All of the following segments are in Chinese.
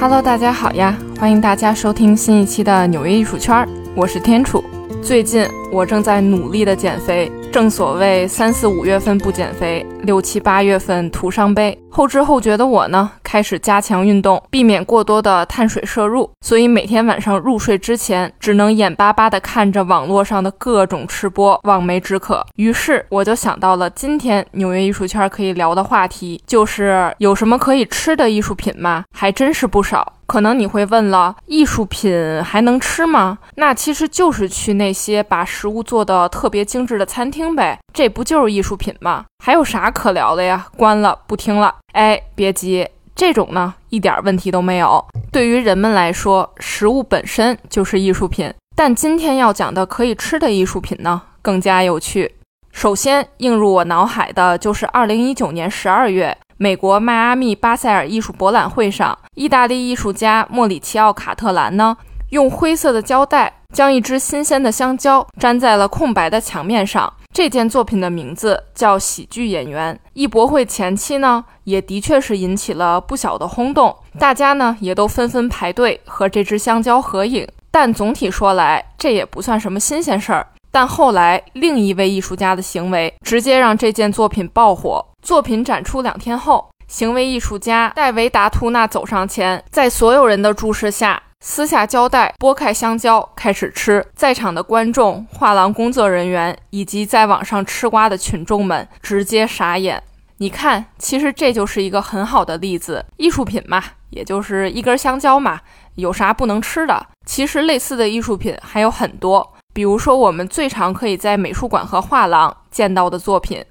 Hello，大家好呀！欢迎大家收听新一期的纽约艺术圈，我是天楚。最近我正在努力的减肥，正所谓三四五月份不减肥，六七八月份徒伤悲。后知后觉的我呢，开始加强运动，避免过多的碳水摄入，所以每天晚上入睡之前，只能眼巴巴地看着网络上的各种吃播，望梅止渴。于是我就想到了今天纽约艺术圈可以聊的话题，就是有什么可以吃的艺术品吗？还真是不少。可能你会问了，艺术品还能吃吗？那其实就是去那些把食物做的特别精致的餐厅呗，这不就是艺术品吗？还有啥可聊的呀？关了，不听了。哎，别急，这种呢一点问题都没有。对于人们来说，食物本身就是艺术品，但今天要讲的可以吃的艺术品呢，更加有趣。首先映入我脑海的就是二零一九年十二月。美国迈阿密巴塞尔艺术博览会上，意大利艺术家莫里奇奥·卡特兰呢，用灰色的胶带将一只新鲜的香蕉粘在了空白的墙面上。这件作品的名字叫《喜剧演员》。艺博会前期呢，也的确是引起了不小的轰动，大家呢也都纷纷排队和这只香蕉合影。但总体说来，这也不算什么新鲜事儿。但后来，另一位艺术家的行为直接让这件作品爆火。作品展出两天后，行为艺术家戴维达图纳走上前，在所有人的注视下撕下胶带，剥开香蕉，开始吃。在场的观众、画廊工作人员以及在网上吃瓜的群众们直接傻眼。你看，其实这就是一个很好的例子。艺术品嘛，也就是一根香蕉嘛，有啥不能吃的？其实类似的艺术品还有很多，比如说我们最常可以在美术馆和画廊见到的作品。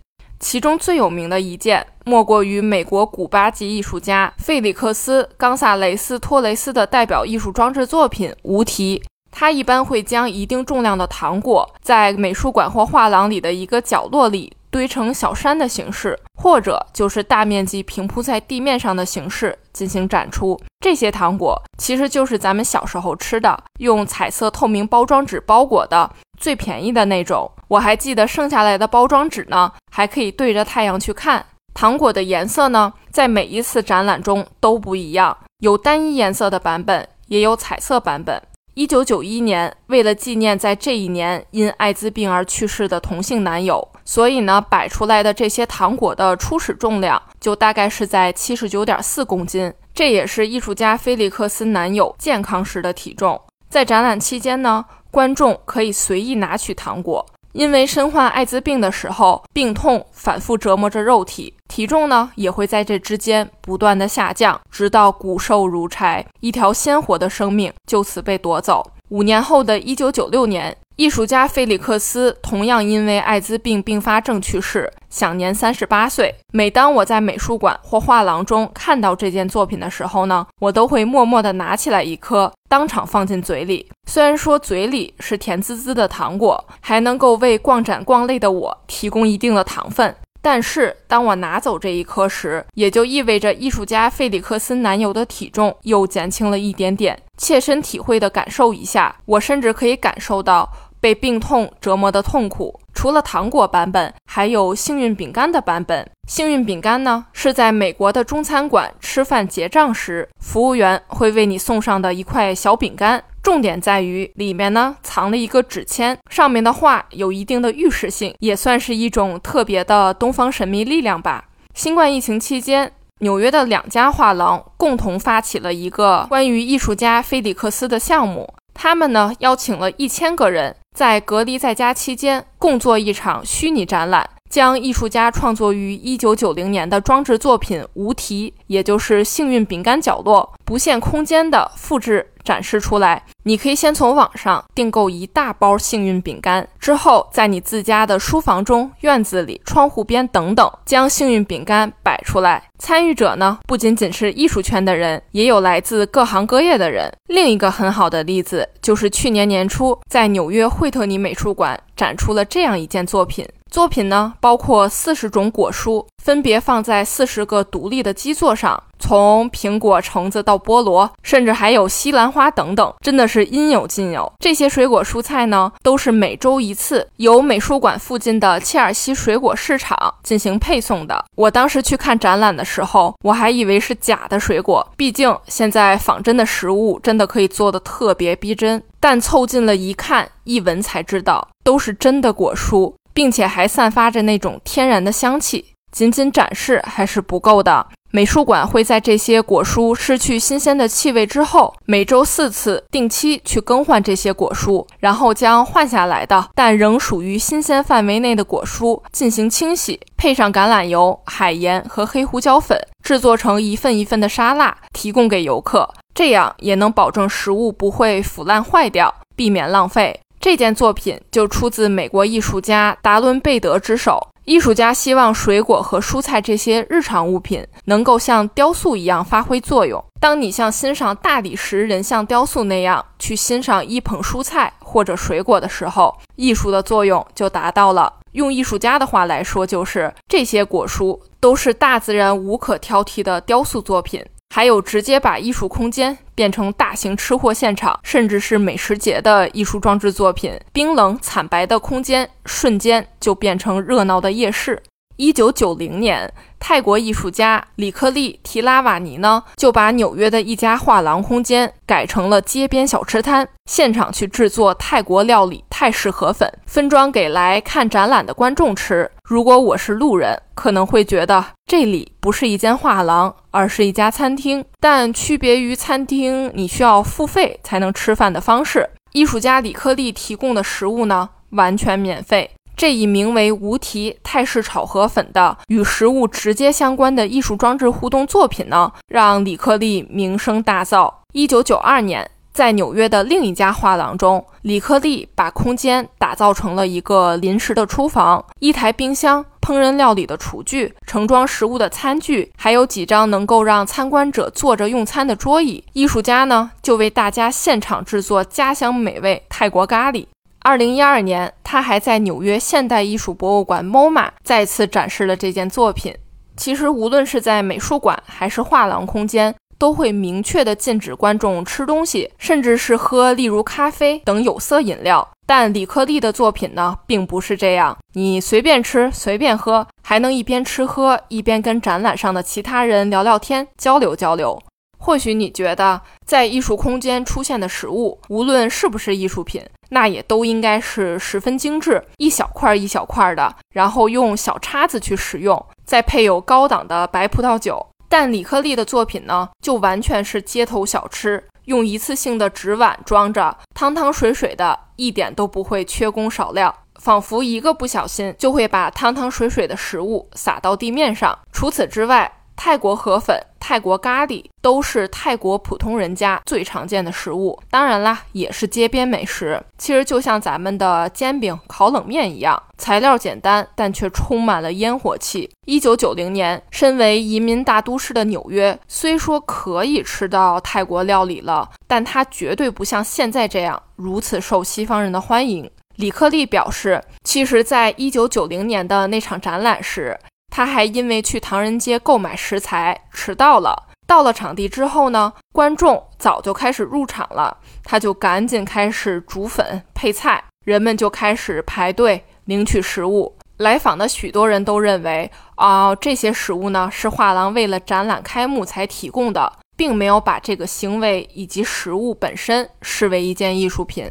其中最有名的一件，莫过于美国古巴籍艺术家费里克斯·冈萨雷斯·托雷斯的代表艺术装置作品《无题》。他一般会将一定重量的糖果，在美术馆或画廊里的一个角落里。堆成小山的形式，或者就是大面积平铺在地面上的形式进行展出。这些糖果其实就是咱们小时候吃的，用彩色透明包装纸包裹的最便宜的那种。我还记得剩下来的包装纸呢，还可以对着太阳去看。糖果的颜色呢，在每一次展览中都不一样，有单一颜色的版本，也有彩色版本。一九九一年，为了纪念在这一年因艾滋病而去世的同性男友。所以呢，摆出来的这些糖果的初始重量就大概是在七十九点四公斤，这也是艺术家菲利克斯男友健康时的体重。在展览期间呢，观众可以随意拿取糖果，因为身患艾滋病的时候，病痛反复折磨着肉体，体重呢也会在这之间不断的下降，直到骨瘦如柴，一条鲜活的生命就此被夺走。五年后的一九九六年。艺术家菲利克斯同样因为艾滋病并发症去世，享年三十八岁。每当我在美术馆或画廊中看到这件作品的时候呢，我都会默默地拿起来一颗，当场放进嘴里。虽然说嘴里是甜滋滋的糖果，还能够为逛展逛累的我提供一定的糖分。但是，当我拿走这一颗时，也就意味着艺术家费里克斯男友的体重又减轻了一点点。切身体会的感受一下，我甚至可以感受到被病痛折磨的痛苦。除了糖果版本，还有幸运饼干的版本。幸运饼干呢，是在美国的中餐馆吃饭结账时，服务员会为你送上的一块小饼干。重点在于里面呢藏了一个纸签，上面的画有一定的预示性，也算是一种特别的东方神秘力量吧。新冠疫情期间，纽约的两家画廊共同发起了一个关于艺术家菲里克斯的项目，他们呢邀请了一千个人在隔离在家期间共做一场虚拟展览。将艺术家创作于一九九零年的装置作品《无题》，也就是幸运饼干角落，不限空间的复制展示出来。你可以先从网上订购一大包幸运饼干，之后在你自家的书房中、院子里、窗户边等等，将幸运饼干摆出来。参与者呢，不仅仅是艺术圈的人，也有来自各行各业的人。另一个很好的例子就是去年年初在纽约惠特尼美术馆展出了这样一件作品。作品呢，包括四十种果蔬，分别放在四十个独立的基座上，从苹果、橙子到菠萝，甚至还有西兰花等等，真的是应有尽有。这些水果蔬菜呢，都是每周一次由美术馆附近的切尔西水果市场进行配送的。我当时去看展览的时候，我还以为是假的水果，毕竟现在仿真的食物真的可以做的特别逼真，但凑近了一看一闻才知道，都是真的果蔬。并且还散发着那种天然的香气，仅仅展示还是不够的。美术馆会在这些果蔬失去新鲜的气味之后，每周四次定期去更换这些果蔬，然后将换下来的但仍属于新鲜范围内的果蔬进行清洗，配上橄榄油、海盐和黑胡椒粉，制作成一份一份的沙拉，提供给游客。这样也能保证食物不会腐烂坏掉，避免浪费。这件作品就出自美国艺术家达伦·贝德之手。艺术家希望水果和蔬菜这些日常物品能够像雕塑一样发挥作用。当你像欣赏大理石人像雕塑那样去欣赏一捧蔬菜或者水果的时候，艺术的作用就达到了。用艺术家的话来说，就是这些果蔬都是大自然无可挑剔的雕塑作品。还有直接把艺术空间变成大型吃货现场，甚至是美食节的艺术装置作品。冰冷惨白的空间瞬间就变成热闹的夜市。一九九零年。泰国艺术家李克利提拉瓦尼呢，就把纽约的一家画廊空间改成了街边小吃摊，现场去制作泰国料理泰式河粉，分装给来看展览的观众吃。如果我是路人，可能会觉得这里不是一间画廊，而是一家餐厅。但区别于餐厅，你需要付费才能吃饭的方式，艺术家李克利提供的食物呢，完全免费。这一名为“无题泰式炒河粉”的与食物直接相关的艺术装置互动作品呢，让李克利名声大噪。一九九二年，在纽约的另一家画廊中，李克利把空间打造成了一个临时的厨房，一台冰箱、烹饪料理的厨具、盛装食物的餐具，还有几张能够让参观者坐着用餐的桌椅。艺术家呢，就为大家现场制作家乡美味泰国咖喱。二零一二年，他还在纽约现代艺术博物馆 MoMA 再次展示了这件作品。其实，无论是在美术馆还是画廊空间，都会明确的禁止观众吃东西，甚至是喝例如咖啡等有色饮料。但李克利的作品呢，并不是这样，你随便吃随便喝，还能一边吃喝一边跟展览上的其他人聊聊天，交流交流。或许你觉得，在艺术空间出现的食物，无论是不是艺术品，那也都应该是十分精致，一小块一小块的，然后用小叉子去食用，再配有高档的白葡萄酒。但李克利的作品呢，就完全是街头小吃，用一次性的纸碗装着，汤汤水水的，一点都不会缺工少料，仿佛一个不小心就会把汤汤水水的食物洒到地面上。除此之外，泰国河粉、泰国咖喱都是泰国普通人家最常见的食物，当然啦，也是街边美食。其实就像咱们的煎饼、烤冷面一样，材料简单，但却充满了烟火气。一九九零年，身为移民大都市的纽约，虽说可以吃到泰国料理了，但它绝对不像现在这样如此受西方人的欢迎。李克利表示，其实，在一九九零年的那场展览时。他还因为去唐人街购买食材迟到了。到了场地之后呢，观众早就开始入场了，他就赶紧开始煮粉配菜，人们就开始排队领取食物。来访的许多人都认为，啊，这些食物呢是画廊为了展览开幕才提供的，并没有把这个行为以及食物本身视为一件艺术品。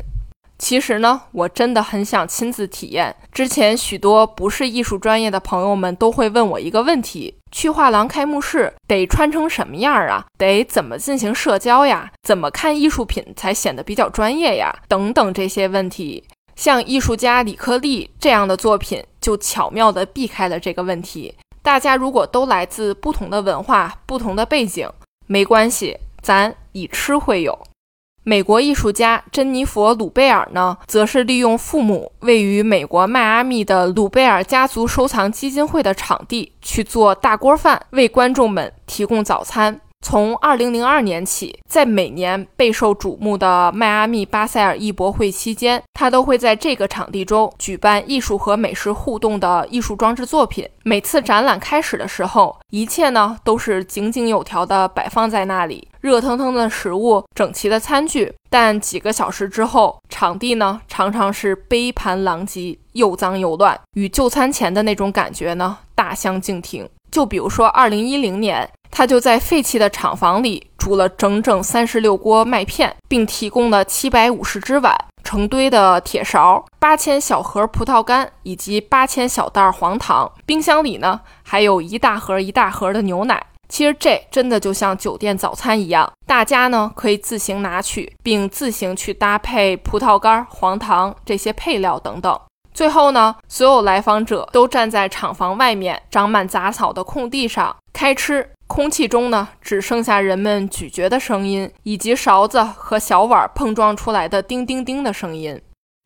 其实呢，我真的很想亲自体验。之前许多不是艺术专业的朋友们都会问我一个问题：去画廊开幕式得穿成什么样啊？得怎么进行社交呀？怎么看艺术品才显得比较专业呀？等等这些问题，像艺术家李克利这样的作品就巧妙地避开了这个问题。大家如果都来自不同的文化、不同的背景，没关系，咱以吃会友。美国艺术家珍妮佛·鲁贝尔呢，则是利用父母位于美国迈阿密的鲁贝尔家族收藏基金会的场地去做大锅饭，为观众们提供早餐。从2002年起，在每年备受瞩目的迈阿密巴塞尔艺博会期间，他都会在这个场地中举办艺术和美食互动的艺术装置作品。每次展览开始的时候，一切呢都是井井有条的摆放在那里，热腾腾的食物，整齐的餐具。但几个小时之后，场地呢常常是杯盘狼藉，又脏又乱，与就餐前的那种感觉呢大相径庭。就比如说2010年。他就在废弃的厂房里煮了整整三十六锅麦片，并提供了七百五十只碗、成堆的铁勺、八千小盒葡萄干以及八千小袋黄糖。冰箱里呢，还有一大盒一大盒的牛奶。其实这真的就像酒店早餐一样，大家呢可以自行拿取，并自行去搭配葡萄干、黄糖这些配料等等。最后呢，所有来访者都站在厂房外面长满杂草的空地上开吃。空气中呢，只剩下人们咀嚼的声音，以及勺子和小碗碰撞出来的叮叮叮的声音。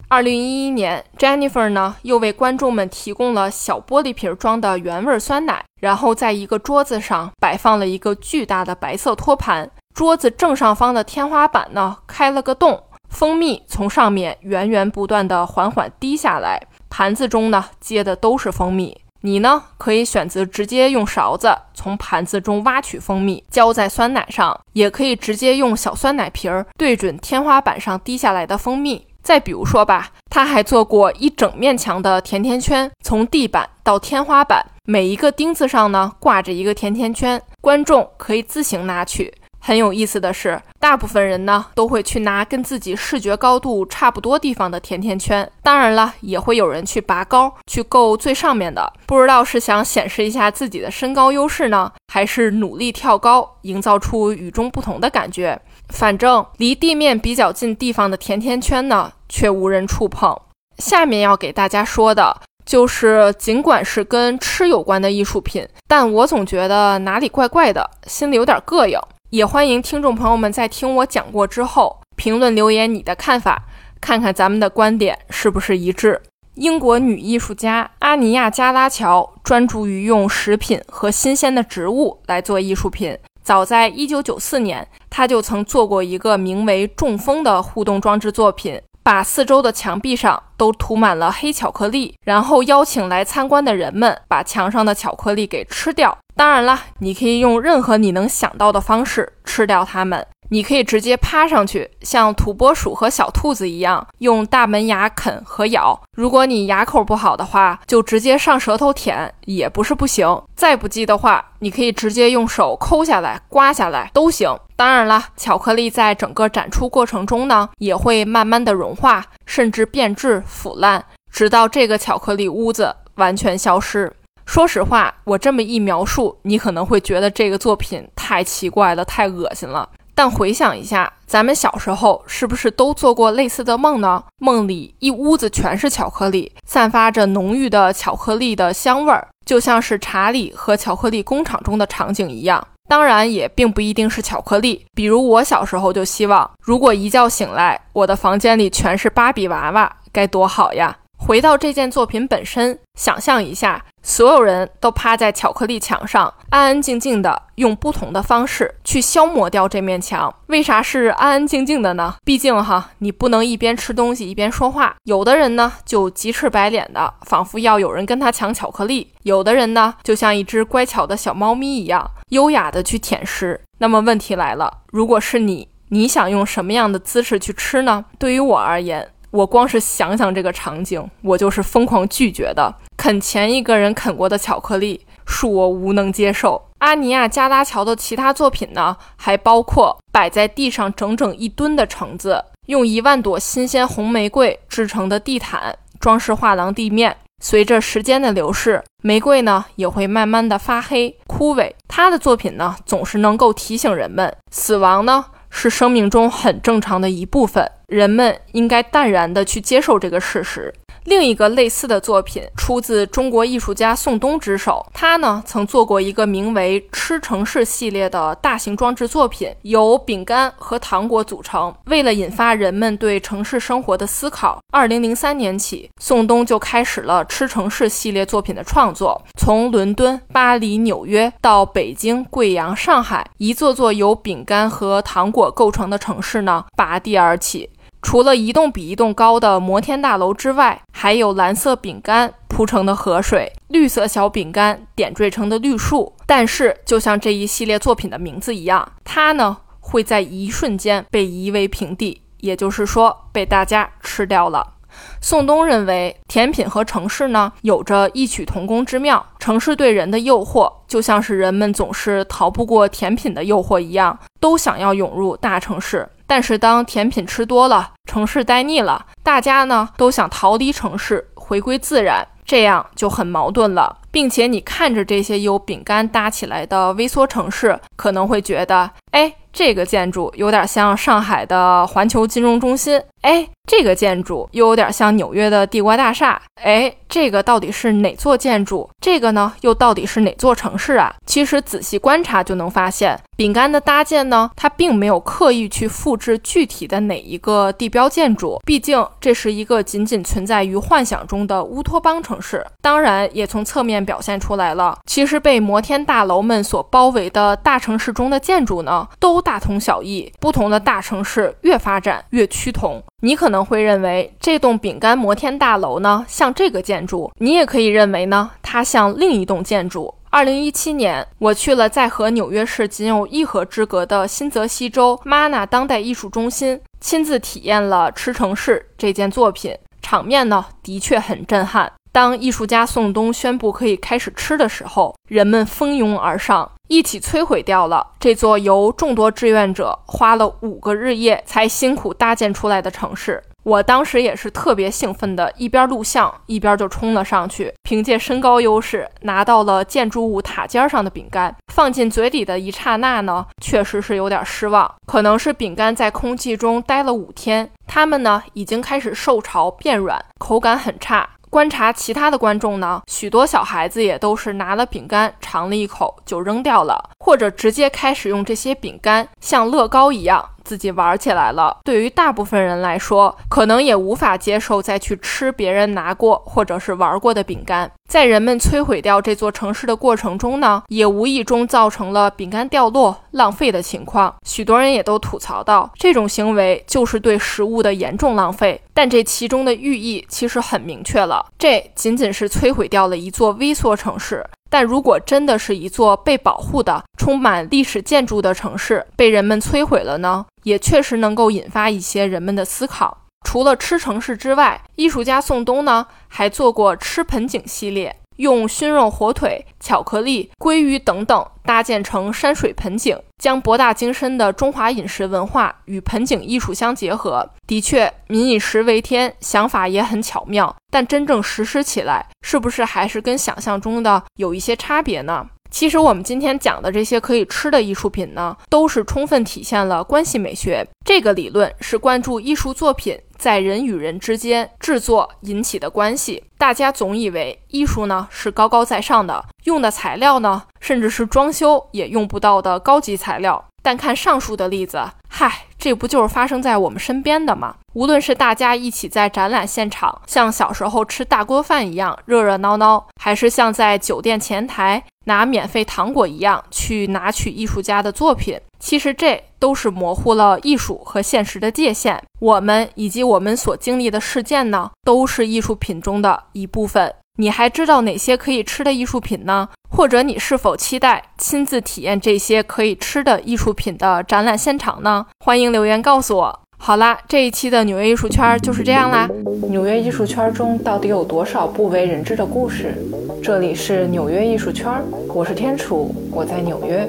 二零一一年，Jennifer 呢又为观众们提供了小玻璃瓶装的原味酸奶，然后在一个桌子上摆放了一个巨大的白色托盘，桌子正上方的天花板呢开了个洞，蜂蜜从上面源源不断的缓缓滴下来，盘子中呢接的都是蜂蜜。你呢，可以选择直接用勺子从盘子中挖取蜂蜜，浇在酸奶上，也可以直接用小酸奶瓶儿对准天花板上滴下来的蜂蜜。再比如说吧，他还做过一整面墙的甜甜圈，从地板到天花板，每一个钉子上呢挂着一个甜甜圈，观众可以自行拿取。很有意思的是，大部分人呢都会去拿跟自己视觉高度差不多地方的甜甜圈。当然了，也会有人去拔高，去够最上面的。不知道是想显示一下自己的身高优势呢，还是努力跳高，营造出与众不同的感觉。反正离地面比较近地方的甜甜圈呢，却无人触碰。下面要给大家说的就是，尽管是跟吃有关的艺术品，但我总觉得哪里怪怪的，心里有点膈应。也欢迎听众朋友们在听我讲过之后评论留言你的看法，看看咱们的观点是不是一致。英国女艺术家阿尼亚·加拉乔专注于用食品和新鲜的植物来做艺术品。早在1994年，她就曾做过一个名为“中风”的互动装置作品，把四周的墙壁上都涂满了黑巧克力，然后邀请来参观的人们把墙上的巧克力给吃掉。当然了，你可以用任何你能想到的方式吃掉它们。你可以直接趴上去，像土拨鼠和小兔子一样，用大门牙啃和咬。如果你牙口不好的话，就直接上舌头舔，也不是不行。再不济的话，你可以直接用手抠下来、刮下来都行。当然了，巧克力在整个展出过程中呢，也会慢慢的融化，甚至变质腐烂，直到这个巧克力屋子完全消失。说实话，我这么一描述，你可能会觉得这个作品太奇怪了，太恶心了。但回想一下，咱们小时候是不是都做过类似的梦呢？梦里一屋子全是巧克力，散发着浓郁的巧克力的香味儿，就像是查理和巧克力工厂中的场景一样。当然，也并不一定是巧克力。比如我小时候就希望，如果一觉醒来，我的房间里全是芭比娃娃，该多好呀！回到这件作品本身，想象一下，所有人都趴在巧克力墙上，安安静静的用不同的方式去消磨掉这面墙。为啥是安安静静的呢？毕竟哈，你不能一边吃东西一边说话。有的人呢，就急赤白脸的，仿佛要有人跟他抢巧克力；有的人呢，就像一只乖巧的小猫咪一样，优雅的去舔食。那么问题来了，如果是你，你想用什么样的姿势去吃呢？对于我而言。我光是想想这个场景，我就是疯狂拒绝的。啃前一个人啃过的巧克力，恕我无能接受。阿尼亚·加拉乔的其他作品呢，还包括摆在地上整整一吨的橙子，用一万朵新鲜红玫瑰制成的地毯装饰画廊地面。随着时间的流逝，玫瑰呢也会慢慢的发黑枯萎。他的作品呢，总是能够提醒人们，死亡呢是生命中很正常的一部分。人们应该淡然地去接受这个事实。另一个类似的作品出自中国艺术家宋冬之手，他呢曾做过一个名为“吃城市”系列的大型装置作品，由饼干和糖果组成。为了引发人们对城市生活的思考，二零零三年起，宋冬就开始了“吃城市”系列作品的创作。从伦敦、巴黎、纽约到北京、贵阳、上海，一座座由饼干和糖果构成的城市呢，拔地而起。除了一栋比一栋高的摩天大楼之外，还有蓝色饼干铺成的河水，绿色小饼干点缀成的绿树。但是，就像这一系列作品的名字一样，它呢会在一瞬间被夷为平地，也就是说被大家吃掉了。宋冬认为，甜品和城市呢有着异曲同工之妙。城市对人的诱惑，就像是人们总是逃不过甜品的诱惑一样，都想要涌入大城市。但是当甜品吃多了，城市待腻了，大家呢都想逃离城市，回归自然，这样就很矛盾了。并且你看着这些由饼干搭起来的微缩城市，可能会觉得，哎，这个建筑有点像上海的环球金融中心，哎。这个建筑又有点像纽约的帝国大厦，哎，这个到底是哪座建筑？这个呢，又到底是哪座城市啊？其实仔细观察就能发现，饼干的搭建呢，它并没有刻意去复制具体的哪一个地标建筑，毕竟这是一个仅仅存在于幻想中的乌托邦城市。当然，也从侧面表现出来了，其实被摩天大楼们所包围的大城市中的建筑呢，都大同小异。不同的大城市越发展越趋同。你可能会认为这栋饼干摩天大楼呢像这个建筑，你也可以认为呢它像另一栋建筑。二零一七年，我去了在和纽约市仅有一河之隔的新泽西州玛纳当代艺术中心，亲自体验了《吃城市》这件作品，场面呢的确很震撼。当艺术家宋冬宣布可以开始吃的时候，人们蜂拥而上。一起摧毁掉了这座由众多志愿者花了五个日夜才辛苦搭建出来的城市。我当时也是特别兴奋的，一边录像一边就冲了上去，凭借身高优势拿到了建筑物塔尖上的饼干，放进嘴里的一刹那呢，确实是有点失望。可能是饼干在空气中待了五天，它们呢已经开始受潮变软，口感很差。观察其他的观众呢，许多小孩子也都是拿了饼干尝了一口就扔掉了，或者直接开始用这些饼干像乐高一样。自己玩起来了。对于大部分人来说，可能也无法接受再去吃别人拿过或者是玩过的饼干。在人们摧毁掉这座城市的过程中呢，也无意中造成了饼干掉落、浪费的情况。许多人也都吐槽到，这种行为就是对食物的严重浪费。但这其中的寓意其实很明确了，这仅仅是摧毁掉了一座微缩城市。但如果真的是一座被保护的、充满历史建筑的城市被人们摧毁了呢？也确实能够引发一些人们的思考。除了吃城市之外，艺术家宋冬呢还做过吃盆景系列。用熏肉、火腿、巧克力、鲑鱼等等搭建成山水盆景，将博大精深的中华饮食文化与盆景艺术相结合。的确，民以食为天，想法也很巧妙。但真正实施起来，是不是还是跟想象中的有一些差别呢？其实我们今天讲的这些可以吃的艺术品呢，都是充分体现了关系美学这个理论，是关注艺术作品在人与人之间制作引起的关系。大家总以为艺术呢是高高在上的，用的材料呢，甚至是装修也用不到的高级材料。但看上述的例子，嗨，这不就是发生在我们身边的吗？无论是大家一起在展览现场，像小时候吃大锅饭一样热热闹闹，还是像在酒店前台拿免费糖果一样去拿取艺术家的作品，其实这都是模糊了艺术和现实的界限。我们以及我们所经历的事件呢，都是艺术品中的一部分。你还知道哪些可以吃的艺术品呢？或者你是否期待亲自体验这些可以吃的艺术品的展览现场呢？欢迎留言告诉我。好啦，这一期的纽约艺术圈就是这样啦。纽约艺术圈中到底有多少不为人知的故事？这里是纽约艺术圈，我是天楚，我在纽约，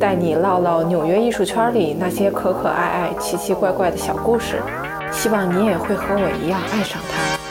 带你唠唠纽约艺术圈里那些可可爱爱、奇奇怪怪的小故事。希望你也会和我一样爱上它。